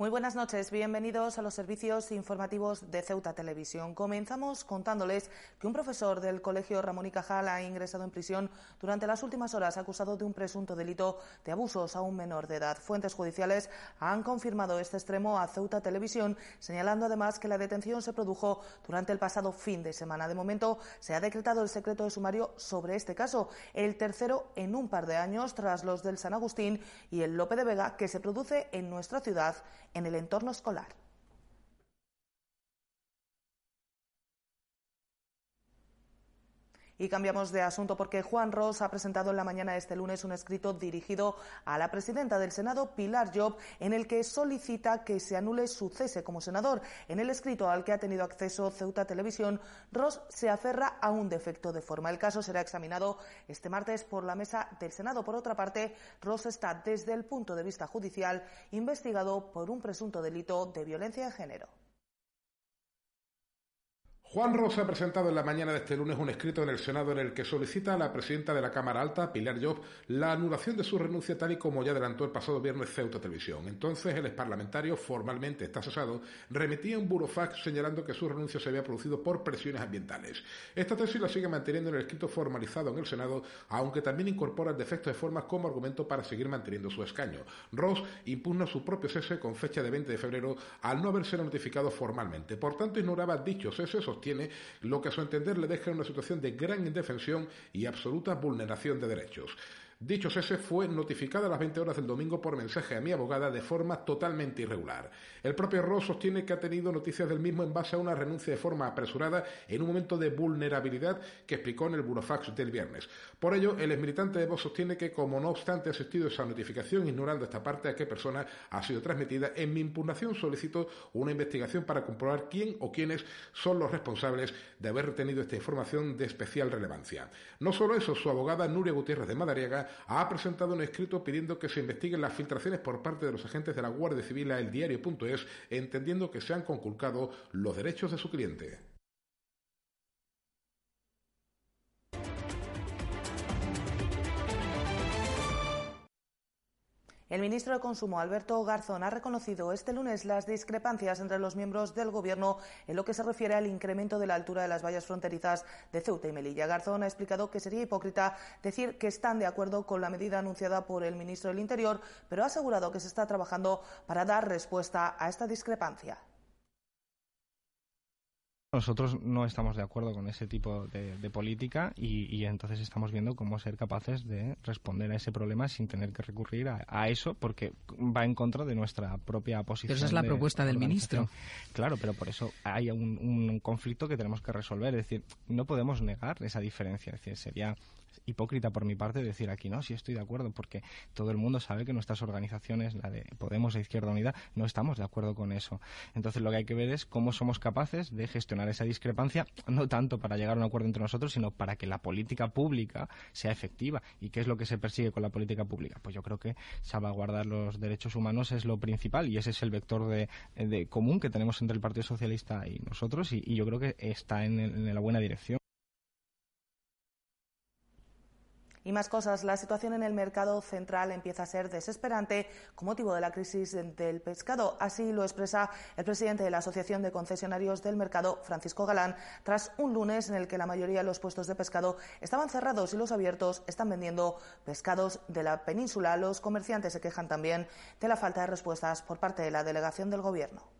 Muy buenas noches, bienvenidos a los servicios informativos de Ceuta Televisión. Comenzamos contándoles que un profesor del Colegio Ramón y Cajal ha ingresado en prisión durante las últimas horas acusado de un presunto delito de abusos a un menor de edad. Fuentes judiciales han confirmado este extremo a Ceuta Televisión, señalando además que la detención se produjo durante el pasado fin de semana. De momento se ha decretado el secreto de sumario sobre este caso, el tercero en un par de años tras los del San Agustín y el Lope de Vega que se produce en nuestra ciudad en el entorno escolar. Y cambiamos de asunto porque Juan Ross ha presentado en la mañana de este lunes un escrito dirigido a la presidenta del Senado, Pilar Job, en el que solicita que se anule su cese como senador. En el escrito al que ha tenido acceso Ceuta Televisión, Ross se aferra a un defecto de forma. El caso será examinado este martes por la mesa del Senado. Por otra parte, Ross está desde el punto de vista judicial investigado por un presunto delito de violencia de género. Juan Rosa ha presentado en la mañana de este lunes un escrito en el Senado en el que solicita a la presidenta de la Cámara Alta, Pilar Job, la anulación de su renuncia tal y como ya adelantó el pasado viernes Ceuta Televisión. Entonces el exparlamentario, formalmente está cesado, remitía un burofax señalando que su renuncia se había producido por presiones ambientales. Esta tesis la sigue manteniendo en el escrito formalizado en el Senado, aunque también incorpora el defecto de formas como argumento para seguir manteniendo su escaño. Ross impugna su propio cese con fecha de 20 de febrero al no haberse notificado formalmente. Por tanto, ignoraba dicho cese, tiene lo que a su entender le deja en una situación de gran indefensión y absoluta vulneración de derechos. Dicho cese fue notificado a las 20 horas del domingo por mensaje a mi abogada de forma totalmente irregular. El propio Ross sostiene que ha tenido noticias del mismo en base a una renuncia de forma apresurada en un momento de vulnerabilidad que explicó en el burofax del viernes. Por ello, el exmilitante de Vox sostiene que, como no obstante ha asistido esa notificación, ignorando esta parte a qué persona ha sido transmitida, en mi impugnación solicito una investigación para comprobar quién o quiénes son los responsables de haber retenido esta información de especial relevancia. No solo eso, su abogada Nuria Gutiérrez de Madariaga ha presentado un escrito pidiendo que se investiguen las filtraciones por parte de los agentes de la Guardia Civil a eldiario.es, entendiendo que se han conculcado los derechos de su cliente. El ministro de Consumo, Alberto Garzón, ha reconocido este lunes las discrepancias entre los miembros del Gobierno en lo que se refiere al incremento de la altura de las vallas fronterizas de Ceuta y Melilla. Garzón ha explicado que sería hipócrita decir que están de acuerdo con la medida anunciada por el ministro del Interior, pero ha asegurado que se está trabajando para dar respuesta a esta discrepancia. Nosotros no estamos de acuerdo con ese tipo de, política y, entonces estamos viendo cómo ser capaces de responder a ese problema sin tener que recurrir a, eso porque va en contra de nuestra propia posición. Pero esa es la propuesta del ministro. Claro, pero por eso hay un, un, conflicto que tenemos que resolver. Es decir, no podemos negar esa diferencia. Es decir, sería hipócrita por mi parte decir aquí no, sí estoy de acuerdo, porque todo el mundo sabe que nuestras organizaciones, la de Podemos e Izquierda Unida, no estamos de acuerdo con eso. Entonces lo que hay que ver es cómo somos capaces de gestionar esa discrepancia, no tanto para llegar a un acuerdo entre nosotros, sino para que la política pública sea efectiva. ¿Y qué es lo que se persigue con la política pública? Pues yo creo que salvaguardar los derechos humanos es lo principal y ese es el vector de, común que tenemos entre el Partido Socialista y nosotros y, yo creo que está en la buena dirección. Y más cosas, la situación en el mercado central empieza a ser desesperante con motivo de la crisis del pescado. Así lo expresa el presidente de la Asociación de Concesionarios del Mercado, Francisco Galán, tras un lunes en el que la mayoría de los puestos de pescado estaban cerrados y los abiertos están vendiendo pescados de la península. Los comerciantes se quejan también de la falta de respuestas por parte de la delegación del Gobierno.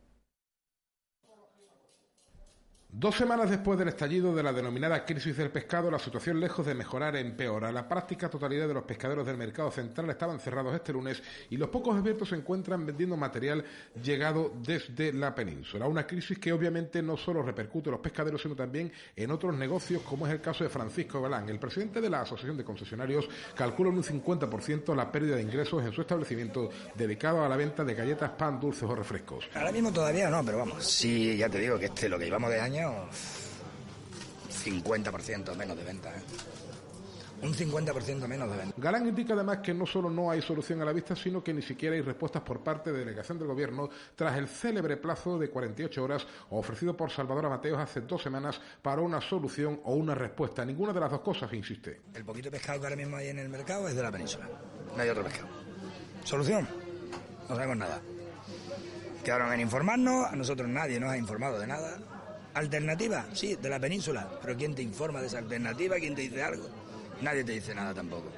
Dos semanas después del estallido de la denominada crisis del pescado, la situación lejos de mejorar empeora. La práctica totalidad de los pescaderos del mercado central estaban cerrados este lunes y los pocos abiertos se encuentran vendiendo material llegado desde la península. Una crisis que obviamente no solo repercute en los pescaderos, sino también en otros negocios, como es el caso de Francisco Galán. El presidente de la Asociación de Concesionarios calcula en un 50% la pérdida de ingresos en su establecimiento dedicado a la venta de galletas, pan, dulces o refrescos. Ahora mismo todavía no, pero vamos, sí, ya te digo que este lo que llevamos de año 50% menos de venta. ¿eh? Un 50% menos de venta. Galán indica además que no solo no hay solución a la vista, sino que ni siquiera hay respuestas por parte de delegación del Gobierno tras el célebre plazo de 48 horas ofrecido por Salvador Mateos hace dos semanas para una solución o una respuesta. Ninguna de las dos cosas, insiste. El poquito pescado que ahora mismo hay en el mercado es de la península. No hay otro pescado. ¿Solución? No sabemos nada. Quedaron en informarnos, a nosotros nadie nos ha informado de nada. ¿Alternativa? Sí, de la península. Pero ¿quién te informa de esa alternativa? ¿Quién te dice algo? Nadie te dice nada tampoco.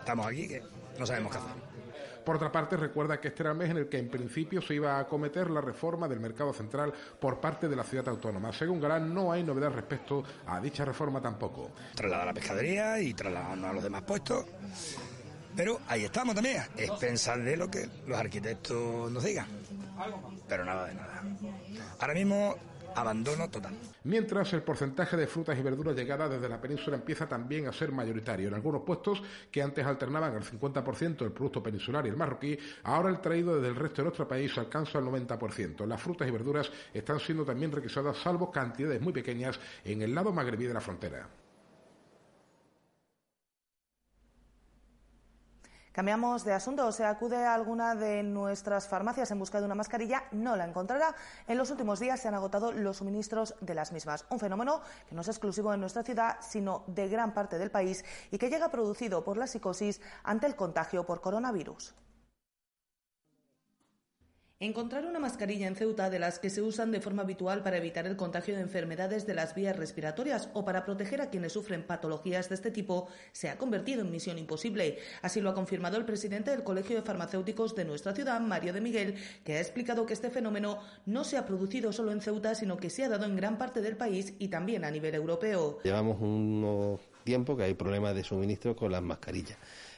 Estamos aquí que no sabemos qué hacer. Por otra parte, recuerda que este era el mes en el que en principio se iba a acometer la reforma del mercado central por parte de la ciudad autónoma. Según Galán, no hay novedad respecto a dicha reforma tampoco. Trasladar a la pescadería y trasladarnos a los demás puestos. Pero ahí estamos también. Es pensar de lo que los arquitectos nos digan. Pero nada de nada. Ahora mismo abandono total. Mientras el porcentaje de frutas y verduras llegadas desde la península empieza también a ser mayoritario. En algunos puestos que antes alternaban el 50% el producto peninsular y el marroquí, ahora el traído desde el resto de nuestro país alcanza el 90%. Las frutas y verduras están siendo también requisadas, salvo cantidades muy pequeñas en el lado magrebí de la frontera. Cambiamos de asunto. Se acude a alguna de nuestras farmacias en busca de una mascarilla, no la encontrará. En los últimos días se han agotado los suministros de las mismas. Un fenómeno que no es exclusivo en nuestra ciudad, sino de gran parte del país y que llega producido por la psicosis ante el contagio por coronavirus. Encontrar una mascarilla en Ceuta de las que se usan de forma habitual para evitar el contagio de enfermedades de las vías respiratorias o para proteger a quienes sufren patologías de este tipo se ha convertido en misión imposible. Así lo ha confirmado el presidente del Colegio de Farmacéuticos de nuestra ciudad, Mario de Miguel, que ha explicado que este fenómeno no se ha producido solo en Ceuta, sino que se ha dado en gran parte del país y también a nivel europeo. Llevamos un tiempo que hay problemas de suministro con las mascarillas.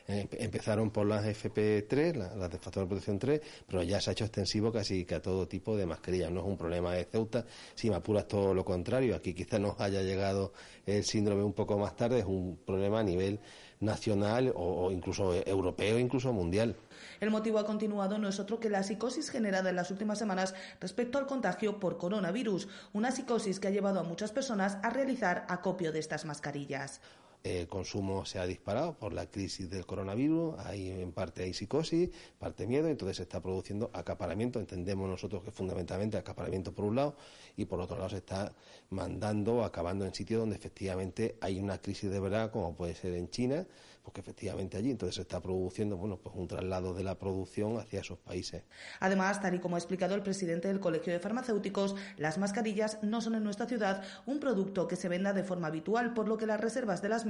Eh, empezaron por las FP3, las de factor de protección 3, pero ya se ha hecho extensivo casi que a todo tipo de mascarillas. No es un problema de Ceuta, si me apuras todo lo contrario. Aquí quizás nos haya llegado el síndrome un poco más tarde, es un problema a nivel nacional o, incluso europeo, incluso mundial. El motivo ha continuado no es otro que la psicosis generada en las últimas semanas respecto al contagio por coronavirus, una psicosis que ha llevado a muchas personas a realizar acopio de estas mascarillas el consumo se ha disparado por la crisis del coronavirus, hay en parte hay psicosis, parte miedo, entonces se está produciendo acaparamiento, entendemos nosotros que fundamentalmente acaparamiento por un lado y por otro lado se está mandando, acabando en sitios donde efectivamente hay una crisis de verdad, como puede ser en China, porque efectivamente allí entonces se está produciendo bueno pues un traslado de la producción hacia esos países. Además, tal y como ha explicado el presidente del Colegio de Farmacéuticos, las mascarillas no son en nuestra ciudad un producto que se venda de forma habitual, por lo que las reservas de las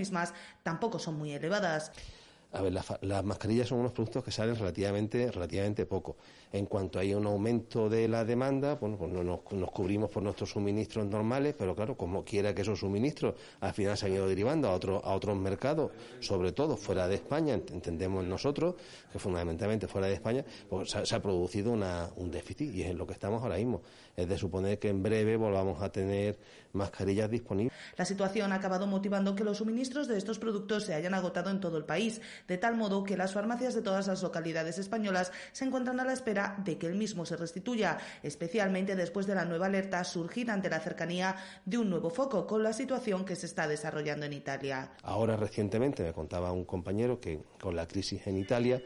tampoco son muy elevadas. A ver, las mascarillas son unos productos que salen relativamente, relativamente poco. En cuanto hay un aumento de la demanda, bueno, pues nos, nos, cubrimos por nuestros suministros normales, pero claro, como quiera que esos suministros al final se han ido derivando a, otro, a otros mercados, sobre todo fuera de España, entendemos nosotros que fundamentalmente fuera de España, pues se, ha producido una, un déficit y es en lo que estamos ahora mismo. Es de suponer que en breve volvamos a tener mascarillas disponibles. La situación ha acabado motivando que los suministros de estos productos se hayan agotado en todo el país, de tal modo que las farmacias de todas las localidades españolas se encuentran a la espera de que el mismo se restituya, especialmente después de la nueva alerta surgida ante la cercanía de un nuevo foco con la situación que se está desarrollando en Italia. Ahora recientemente me contaba un compañero que con la crisis en Italia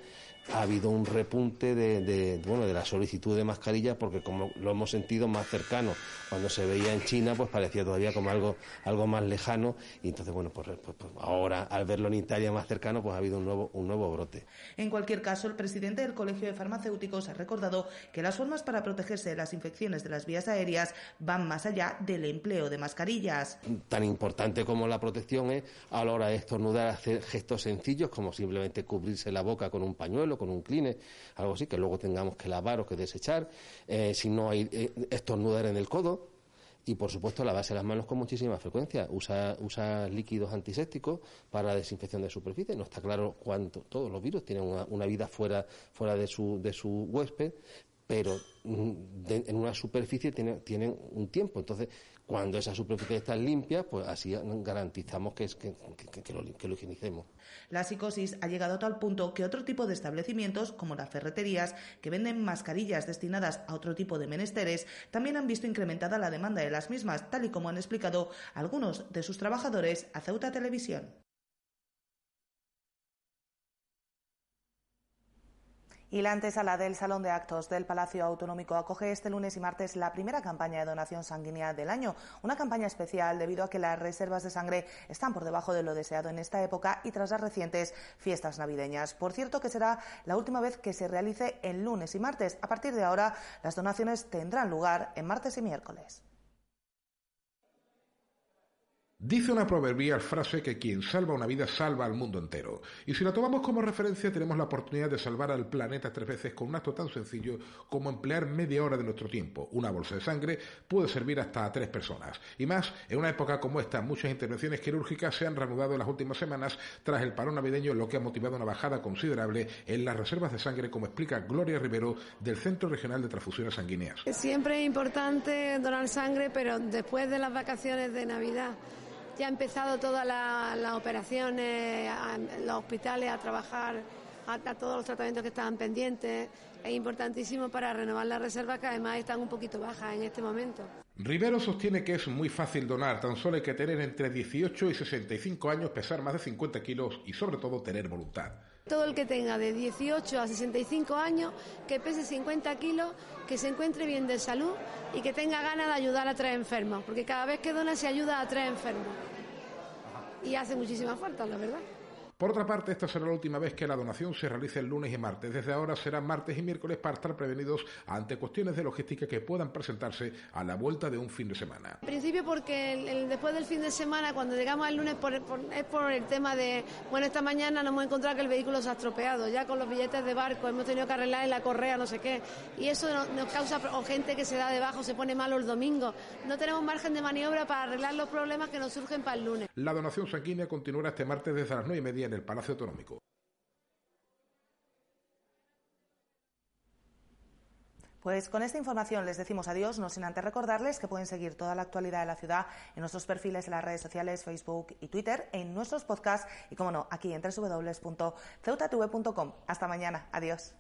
ha habido un repunte de, bueno de la solicitud de mascarillas porque como lo hemos sentido más cercano cuando se veía en China pues parecía todavía como algo algo más lejano. Y entonces bueno pues, pues, pues, ahora al verlo en Italia más cercano pues ha habido un nuevo un nuevo brote. En cualquier caso el presidente del colegio de farmacéuticos ha recordado que las formas para protegerse de las infecciones de las vías aéreas van más allá del empleo de mascarillas. Tan importante como la protección es a la hora de estornudar hacer gestos sencillos como simplemente cubrirse la boca con un pañuelo con un cleaner, algo así, que luego tengamos que lavar o que desechar, eh, si no hay eh, estornudar en el codo, y por supuesto lavarse las manos con muchísima frecuencia. Usa, usa líquidos antisépticos para la desinfección de superficie. No está claro cuánto. Todos los virus tienen una, vida fuera, fuera de, su, de su huésped, pero mm, en una superficie tienen, tienen un tiempo. Entonces, cuando esa superficie está limpia, pues así garantizamos que, lo, que, lo, higienicemos. La psicosis ha llegado a tal punto que otro tipo de establecimientos, como las ferreterías, que venden mascarillas destinadas a otro tipo de menesteres, también han visto incrementada la demanda de las mismas, tal y como han explicado algunos de sus trabajadores a Ceuta Televisión. Y la antesala del Salón de Actos del Palacio Autonómico acoge este lunes y martes la primera campaña de donación sanguínea del año. Una campaña especial debido a que las reservas de sangre están por debajo de lo deseado en esta época y tras las recientes fiestas navideñas. Por cierto, que será la última vez que se realice en lunes y martes. A partir de ahora, las donaciones tendrán lugar en martes y miércoles. Dice una proverbial frase que quien salva una vida salva al mundo entero. Y si la tomamos como referencia, tenemos la oportunidad de salvar al planeta tres veces con un acto tan sencillo como emplear media hora de nuestro tiempo. Una bolsa de sangre puede servir hasta a tres personas. Y más, en una época como esta, muchas intervenciones quirúrgicas se han reanudado en las últimas semanas tras el parón navideño, lo que ha motivado una bajada considerable en las reservas de sangre, como explica Gloria Rivero del Centro Regional de Transfusiones Sanguíneas. Siempre es importante donar sangre, pero después de las vacaciones de Navidad ya ha empezado todas las operaciones, los hospitales a trabajar a, todos los tratamientos que estaban pendientes. Es importantísimo para renovar las reservas que además están un poquito bajas en este momento. Rivero sostiene que es muy fácil donar, tan solo hay que tener entre 18 y 65 años, pesar más de 50 kilos y sobre todo tener voluntad. Todo el que tenga de 18 a 65 años, que pese 50 kilos, que se encuentre bien de salud y que tenga ganas de ayudar a tres enfermos, porque cada vez que dona se ayuda a tres enfermos. Y hace muchísima falta, la verdad. Por otra parte, esta será la última vez que la donación se realice el lunes y martes. Desde ahora serán martes y miércoles para estar prevenidos ante cuestiones de logística que puedan presentarse a la vuelta de un fin de semana. En principio porque después del fin de semana, cuando llegamos el lunes, es por el tema de, bueno, esta mañana nos hemos encontrado que el vehículo se ha estropeado, ya con los billetes de barco hemos tenido que arreglar en la correa, no sé qué, y eso nos, causa o gente que se da debajo, se pone malo el domingo. No tenemos margen de maniobra para arreglar los problemas que nos surgen para el lunes. La donación sanguínea continuará este martes desde las nueve y media en el Palacio Autonómico. Pues con esta información les decimos adiós, no sin antes recordarles que pueden seguir toda la actualidad de la ciudad en nuestros perfiles en las redes sociales, Facebook y Twitter, en nuestros podcasts y, como no, aquí en www.ceutatv.com. Hasta mañana. Adiós.